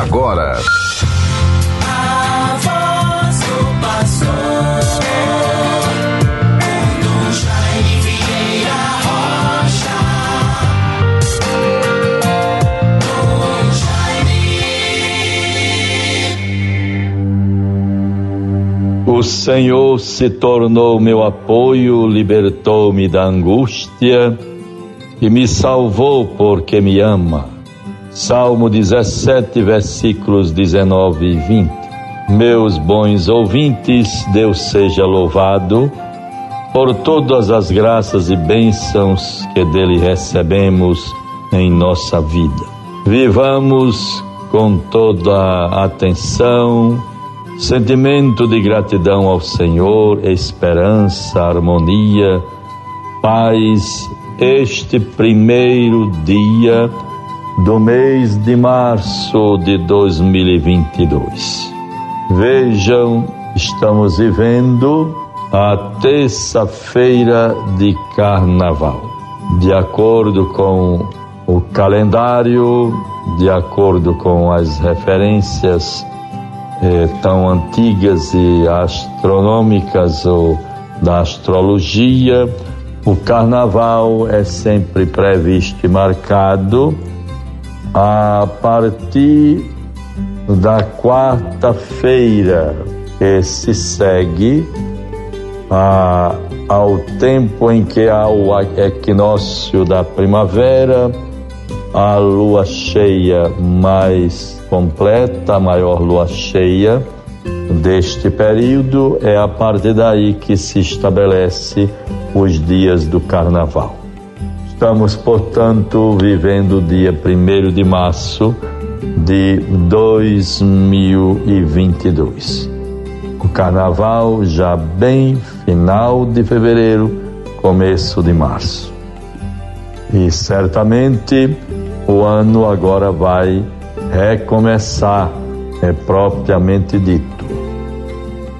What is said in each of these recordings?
agora. A voz do pastor. O Senhor se tornou meu apoio, libertou-me da angústia e me salvou porque me ama. Salmo 17, versículos 19 e 20. Meus bons ouvintes, Deus seja louvado por todas as graças e bênçãos que dele recebemos em nossa vida. Vivamos com toda atenção, sentimento de gratidão ao Senhor, esperança, harmonia, paz, este primeiro dia do mês de março de 2022. Vejam, estamos vivendo a terça-feira de carnaval. De acordo com o calendário, de acordo com as referências eh, tão antigas e astronômicas ou da astrologia, o carnaval é sempre previsto e marcado a partir da quarta-feira que se segue a, ao tempo em que há o equinócio da primavera, a lua cheia mais completa, a maior lua cheia deste período, é a partir daí que se estabelece os dias do carnaval. Estamos, portanto, vivendo o dia 1 de março de 2022. O carnaval já bem final de fevereiro, começo de março. E certamente o ano agora vai recomeçar, é propriamente dito.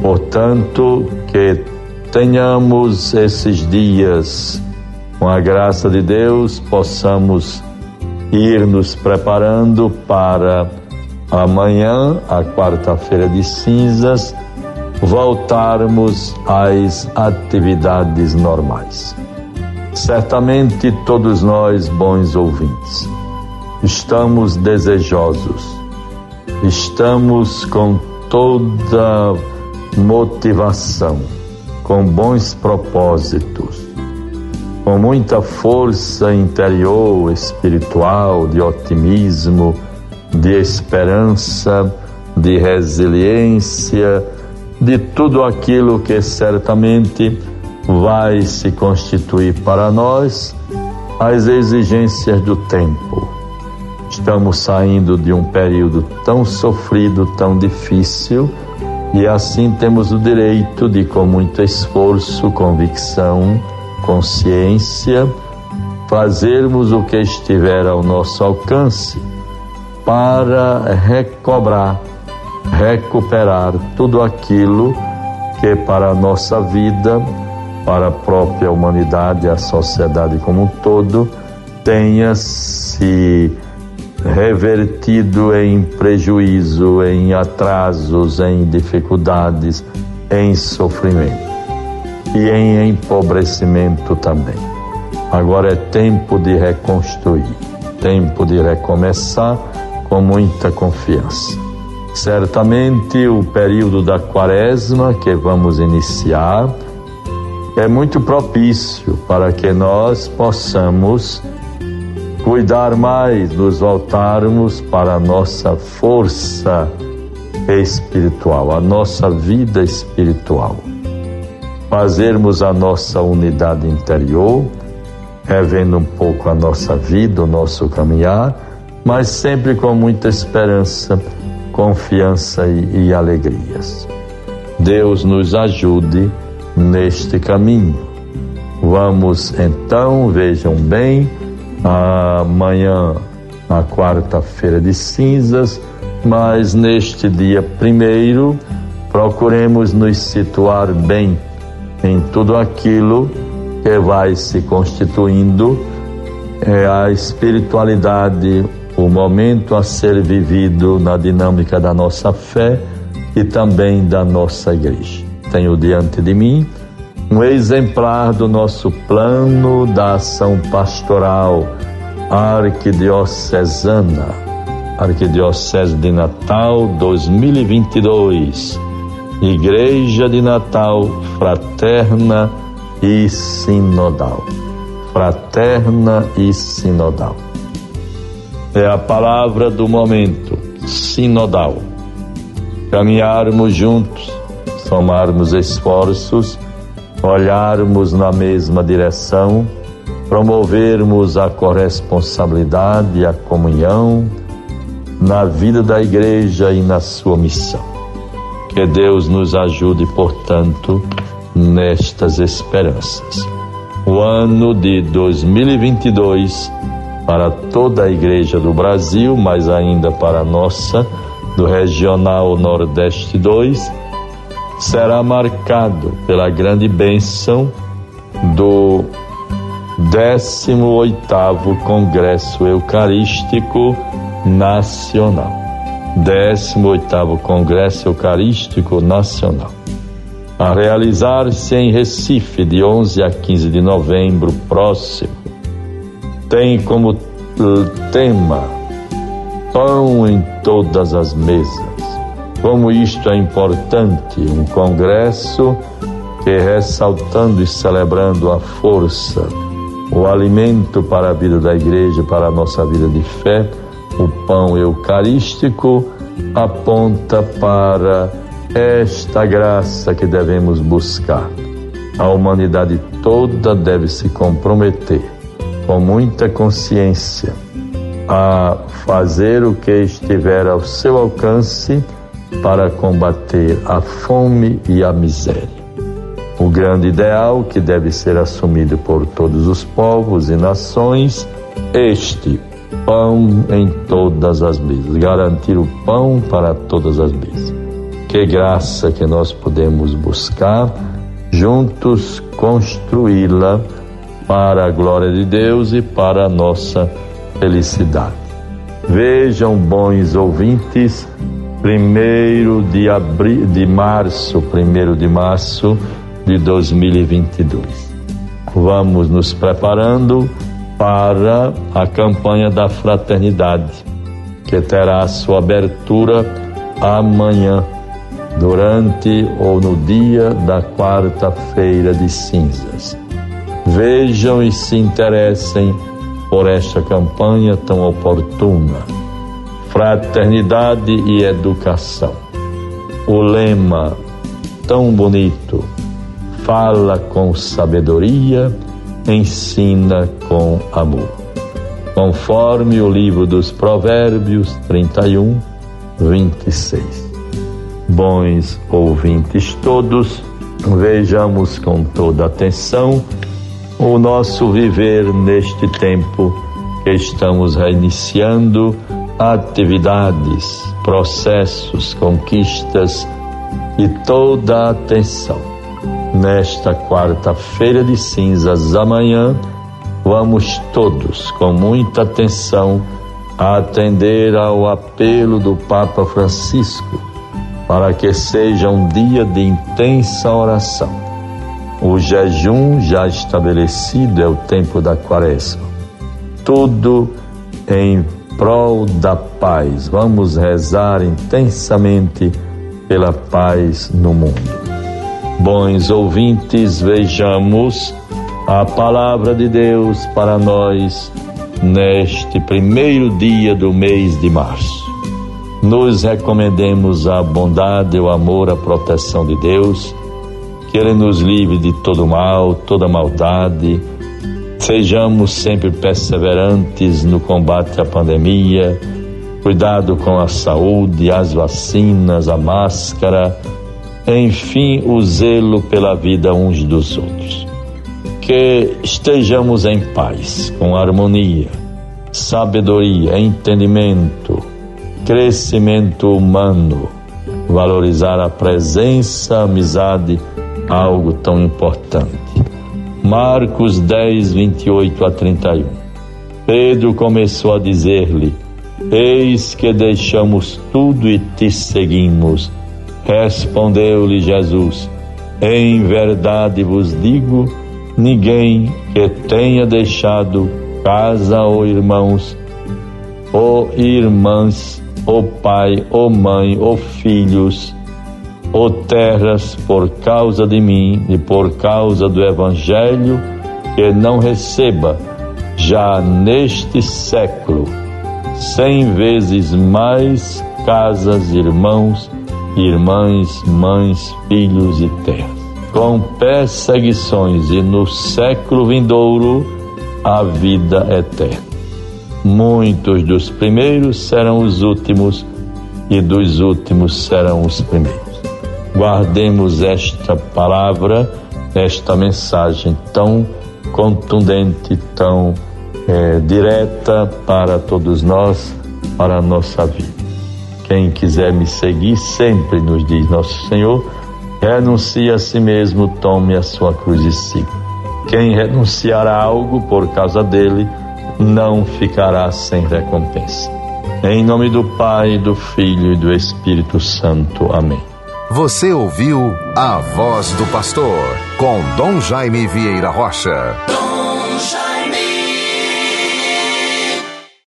Portanto, que tenhamos esses dias com a graça de Deus, possamos ir nos preparando para amanhã, a quarta-feira de cinzas, voltarmos às atividades normais. Certamente todos nós, bons ouvintes, estamos desejosos, estamos com toda motivação, com bons propósitos, com muita força interior, espiritual, de otimismo, de esperança, de resiliência, de tudo aquilo que certamente vai se constituir para nós as exigências do tempo. Estamos saindo de um período tão sofrido, tão difícil, e assim temos o direito de, com muito esforço, convicção, consciência, fazermos o que estiver ao nosso alcance para recobrar, recuperar tudo aquilo que para a nossa vida, para a própria humanidade, a sociedade como um todo, tenha se revertido em prejuízo, em atrasos, em dificuldades, em sofrimento e em empobrecimento também. Agora é tempo de reconstruir, tempo de recomeçar com muita confiança. Certamente o período da quaresma que vamos iniciar é muito propício para que nós possamos cuidar mais, nos voltarmos para a nossa força espiritual, a nossa vida espiritual fazermos a nossa unidade interior, revendo um pouco a nossa vida, o nosso caminhar, mas sempre com muita esperança, confiança e, e alegrias. Deus nos ajude neste caminho. Vamos então, vejam bem, amanhã, a quarta-feira de cinzas, mas neste dia primeiro, procuremos nos situar bem em tudo aquilo que vai se constituindo é a espiritualidade o momento a ser vivido na dinâmica da nossa fé e também da nossa igreja. Tenho diante de mim um exemplar do nosso plano da ação pastoral arquidiocesana, Arquidiocese de Natal 2022, Igreja de Natal fraterna e sinodal. Fraterna e sinodal. É a palavra do momento, sinodal. Caminharmos juntos, somarmos esforços, olharmos na mesma direção, promovermos a corresponsabilidade e a comunhão na vida da igreja e na sua missão. Que Deus nos ajude, portanto, nestas esperanças. O ano de 2022 para toda a igreja do Brasil, mas ainda para a nossa, do Regional Nordeste 2, será marcado pela grande bênção do 18º Congresso Eucarístico Nacional. 18º Congresso Eucarístico Nacional. A realizar-se em Recife de 11 a 15 de novembro próximo, tem como tema pão em todas as mesas. Como isto é importante, um congresso que ressaltando e celebrando a força, o alimento para a vida da igreja, para a nossa vida de fé, o pão eucarístico, aponta para esta graça que devemos buscar. A humanidade toda deve se comprometer com muita consciência a fazer o que estiver ao seu alcance para combater a fome e a miséria. O grande ideal que deve ser assumido por todos os povos e nações, este pão em todas as mesas, garantir o pão para todas as mesas. Que graça que nós podemos buscar, juntos construí-la para a glória de Deus e para a nossa felicidade. Vejam, bons ouvintes, primeiro de abril, de março, primeiro de março de 2022. Vamos nos preparando para a campanha da fraternidade, que terá sua abertura amanhã, durante ou no dia da quarta-feira de cinzas. Vejam e se interessem por esta campanha tão oportuna. Fraternidade e educação. O lema tão bonito: fala com sabedoria, ensina com amor. Conforme o livro dos Provérbios 31, 26. Bons ouvintes todos, vejamos com toda atenção o nosso viver neste tempo que estamos reiniciando atividades, processos, conquistas e toda atenção. Nesta quarta-feira de cinzas, amanhã, vamos todos, com muita atenção, atender ao apelo do Papa Francisco para que seja um dia de intensa oração o jejum já estabelecido é o tempo da quaresma. Tudo em prol da paz. Vamos rezar intensamente pela paz no mundo. Bons ouvintes, vejamos a palavra de Deus para nós neste primeiro dia do mês de março. Nos recomendemos a bondade, o amor, a proteção de Deus que Ele nos livre de todo mal, toda maldade. Sejamos sempre perseverantes no combate à pandemia, cuidado com a saúde, as vacinas, a máscara, enfim, o zelo pela vida uns dos outros. Que estejamos em paz, com harmonia, sabedoria, entendimento, crescimento humano, valorizar a presença, a amizade, algo tão importante. Marcos 10, 28 a 31. Pedro começou a dizer-lhe: Eis que deixamos tudo e te seguimos. Respondeu-lhe Jesus: Em verdade vos digo: ninguém que tenha deixado casa ou irmãos, ou irmãs, ou pai, ou mãe, ou filhos, ou terras por causa de mim e por causa do Evangelho, que não receba já neste século cem vezes mais casas, irmãos, irmãs, mães, filhos e terras. Com perseguições e no século vindouro a vida eterna. Muitos dos primeiros serão os últimos e dos últimos serão os primeiros. Guardemos esta palavra, esta mensagem tão contundente, tão é, direta para todos nós, para a nossa vida. Quem quiser me seguir, sempre nos diz Nosso Senhor, renuncie a si mesmo, tome a sua cruz e siga. Quem renunciar a algo por causa dele, não ficará sem recompensa. Em nome do Pai, do Filho e do Espírito Santo. Amém. Você ouviu a voz do pastor com Dom Jaime Vieira Rocha.